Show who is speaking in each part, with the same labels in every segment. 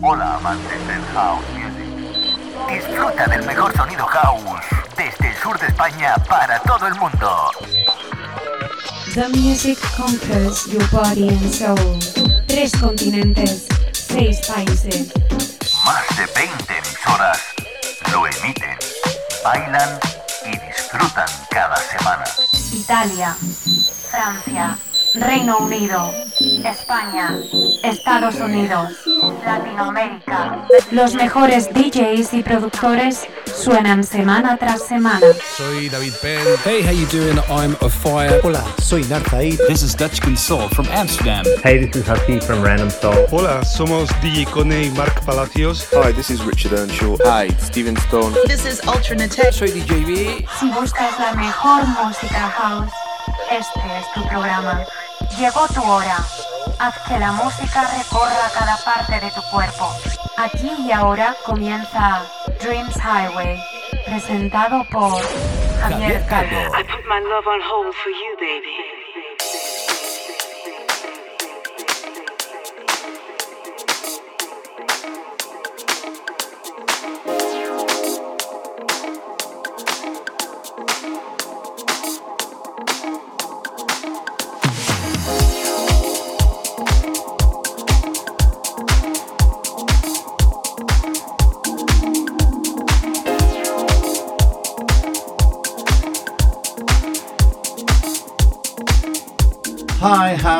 Speaker 1: Hola amantes del house music. Disfruta del mejor sonido house desde el sur de España para todo el mundo.
Speaker 2: The music conquers your body and soul. Tres continentes, seis países.
Speaker 1: Más de 20 emisoras lo emiten, bailan y disfrutan cada semana.
Speaker 3: Italia, Francia, Reino Unido, España, Estados Unidos, Latinoamérica. Los mejores DJs y productores suenan semana tras semana.
Speaker 4: Soy David Penn.
Speaker 5: Hey, how you doing? I'm a fire.
Speaker 6: Hola, soy Narzaid.
Speaker 7: This is Dutch Console from Amsterdam.
Speaker 8: Hey, this is Hafiz from Random Soul.
Speaker 4: Hola, somos DJ Cone y Mark Palacios.
Speaker 9: Hi, this is Richard Earnshaw.
Speaker 10: Hi, Steven Stone.
Speaker 11: This is Ultra Natech.
Speaker 5: Soy DJ B.
Speaker 3: Si buscas la mejor música house, este es tu programa. Llegó tu hora. Haz que la música recorra cada parte de tu cuerpo. Aquí y ahora comienza Dreams Highway, presentado por Javier Calvo.
Speaker 12: I put my love on hold for you, baby.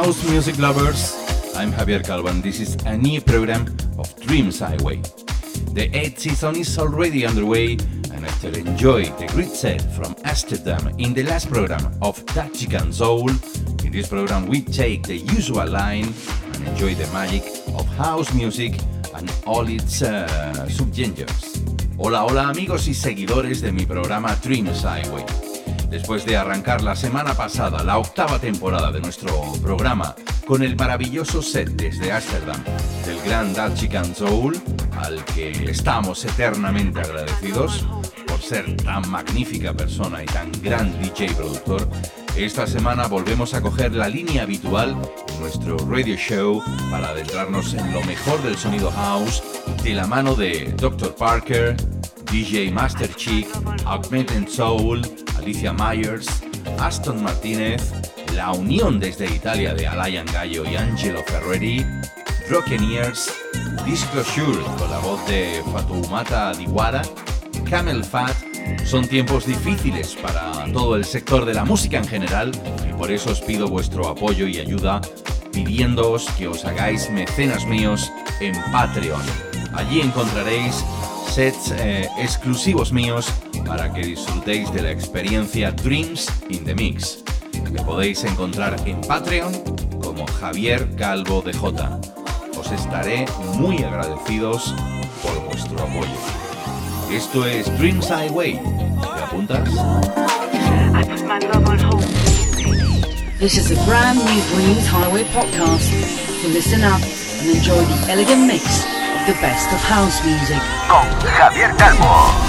Speaker 13: House music lovers. I'm Javier Calvan. This is a new program of Dreams Highway. The eighth season is already underway, and after enjoy the great set from Amsterdam in the last program of Tachican Soul, in this program we take the usual line and enjoy the magic of house music and all its uh, subgenres. Hola, hola amigos y seguidores de mi programa Dreams Highway. Después de arrancar la semana pasada la octava temporada de nuestro programa con el maravilloso set desde Ámsterdam del gran Dutch Soul, al que estamos eternamente agradecidos por ser tan magnífica persona y tan gran DJ productor, esta semana volvemos a coger la línea habitual en nuestro radio show para adentrarnos en lo mejor del sonido house de la mano de Dr. Parker, DJ Master Chick, Augmented Soul, Alicia Myers, Aston Martínez, la unión desde Italia de Alain Gallo y Angelo Ferreri, Ears, Disclosure con la voz de Fatoumata Diwara, Camel Fat, son tiempos difíciles para todo el sector de la música en general y por eso os pido vuestro apoyo y ayuda pidiéndoos que os hagáis mecenas míos en Patreon. Allí encontraréis sets eh, exclusivos míos para que disfrutéis de la experiencia Dreams in the Mix, que podéis encontrar en Patreon como Javier Calvo de J. Os estaré muy agradecidos por vuestro apoyo. Esto es Dreams Highway. ¿Te apuntas?
Speaker 11: This is a brand new Dreams Highway podcast. Listen up and enjoy the elegant mix the best of house music.
Speaker 1: Con Javier Calvo.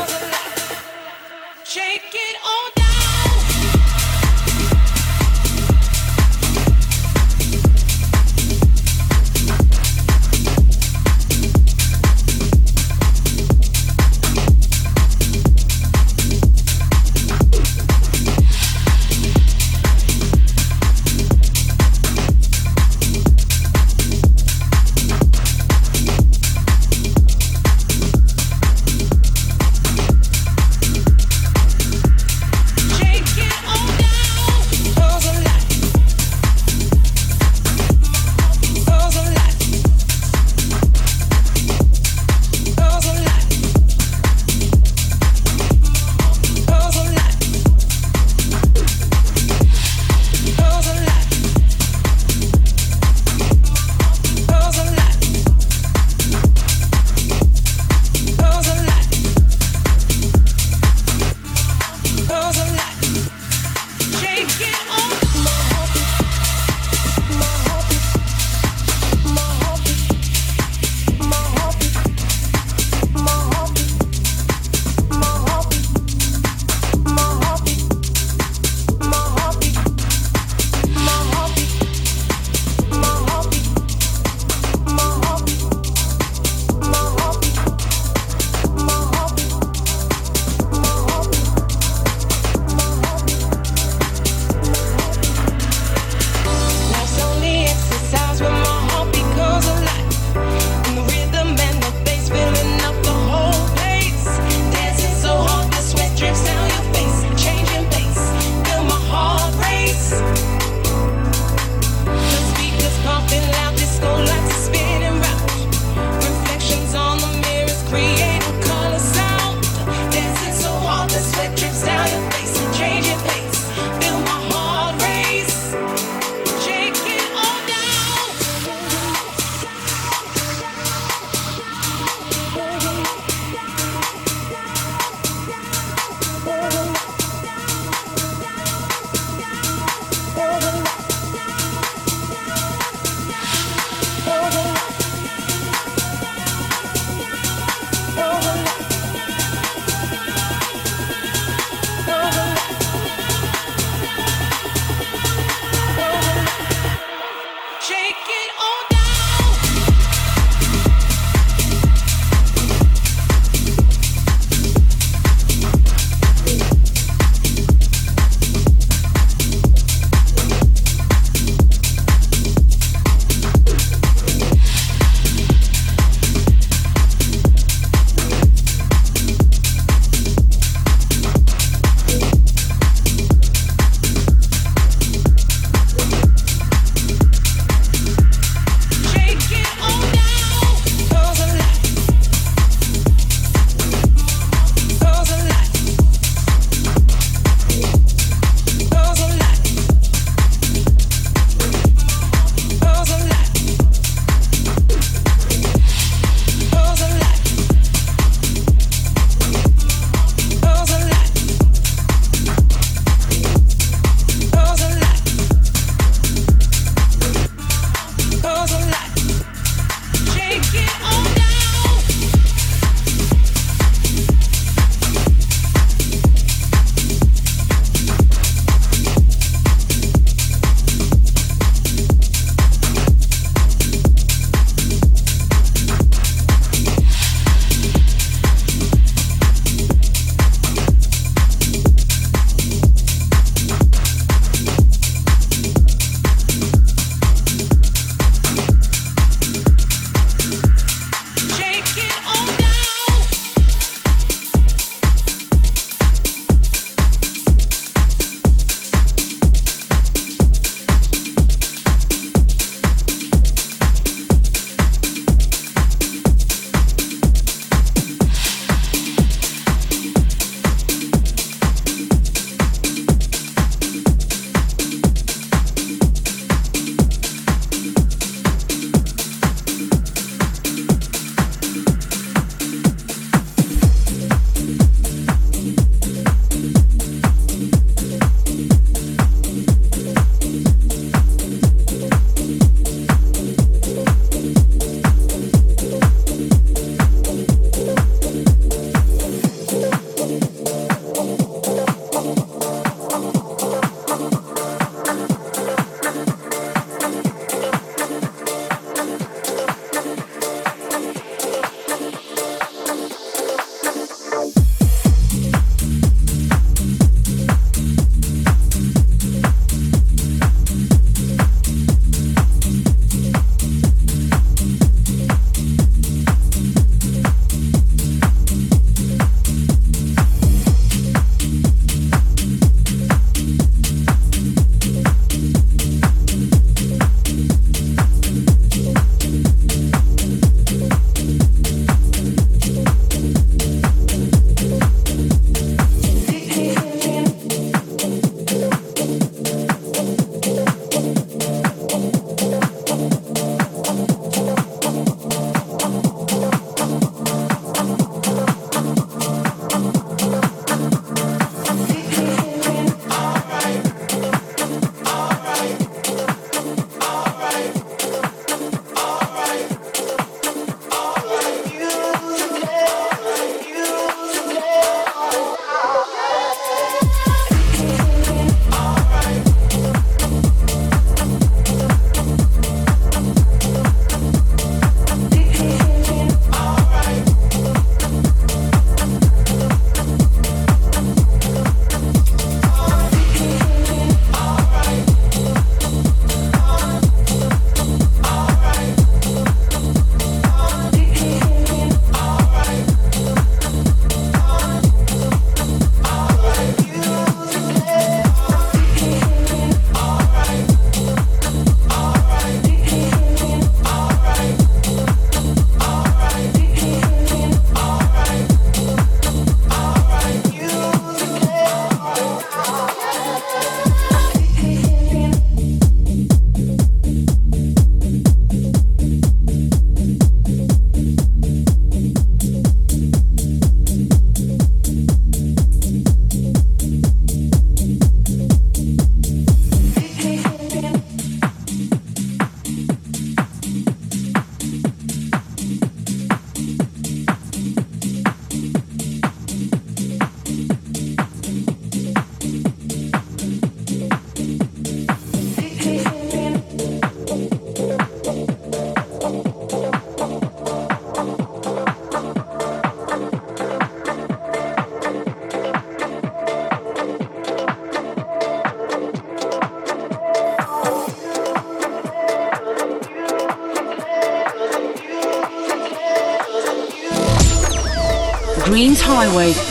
Speaker 11: Dreams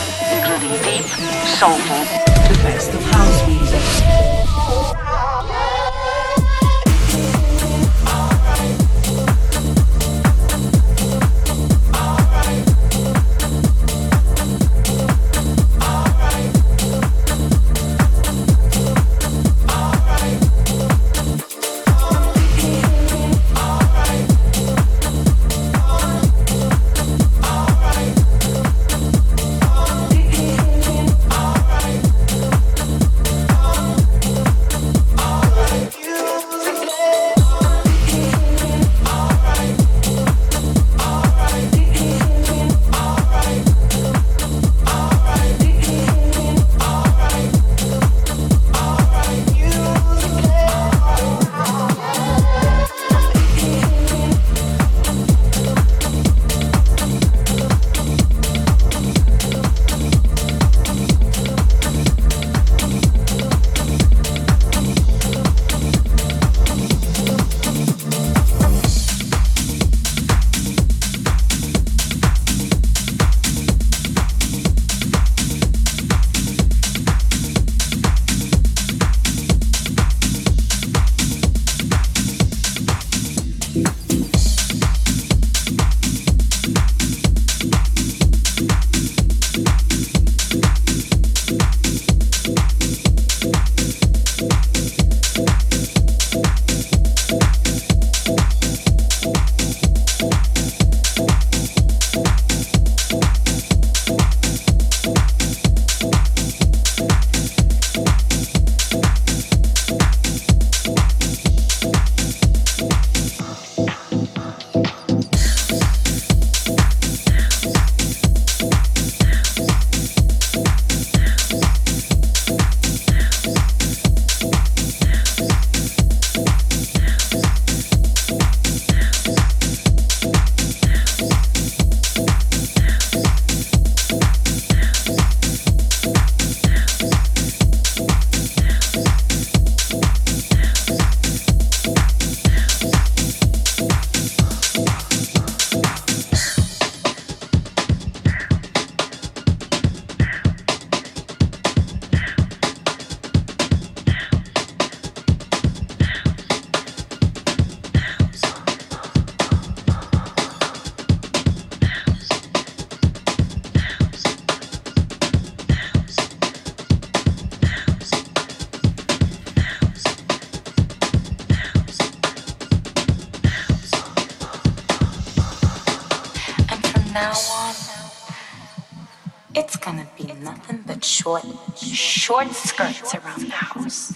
Speaker 14: short skirts around the house.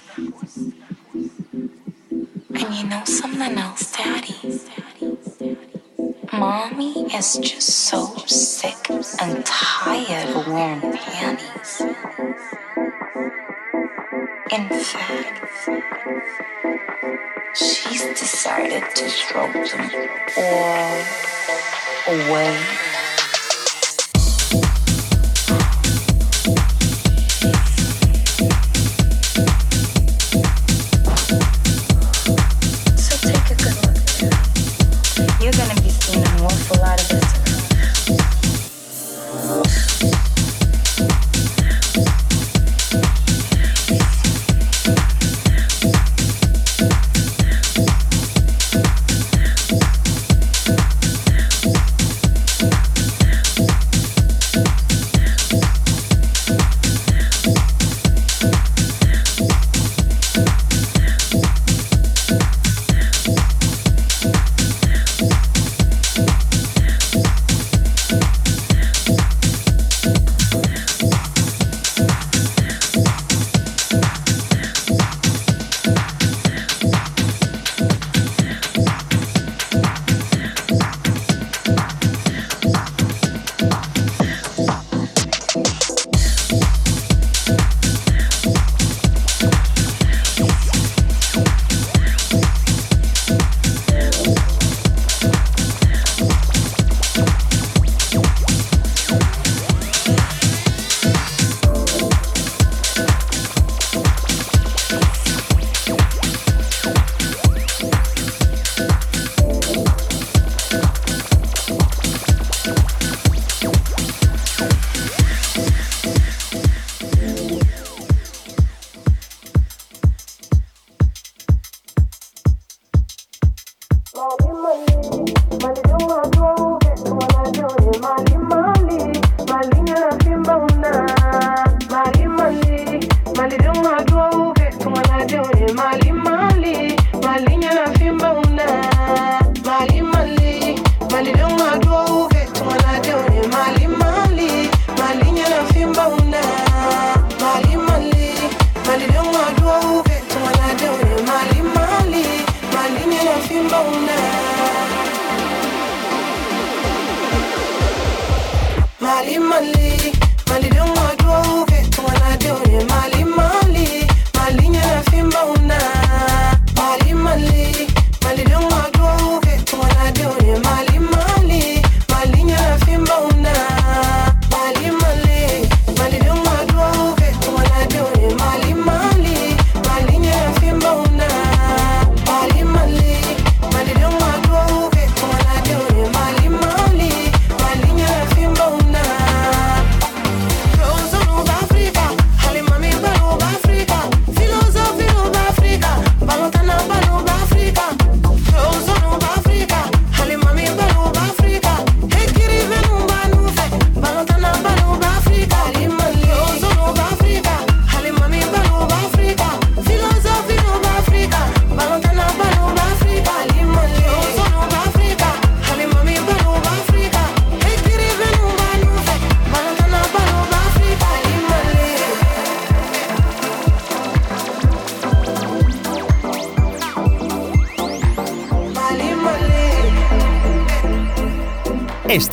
Speaker 14: And you know something else, Daddy? Mommy is just so sick and tired of wearing panties. In fact, she's decided to throw them all away.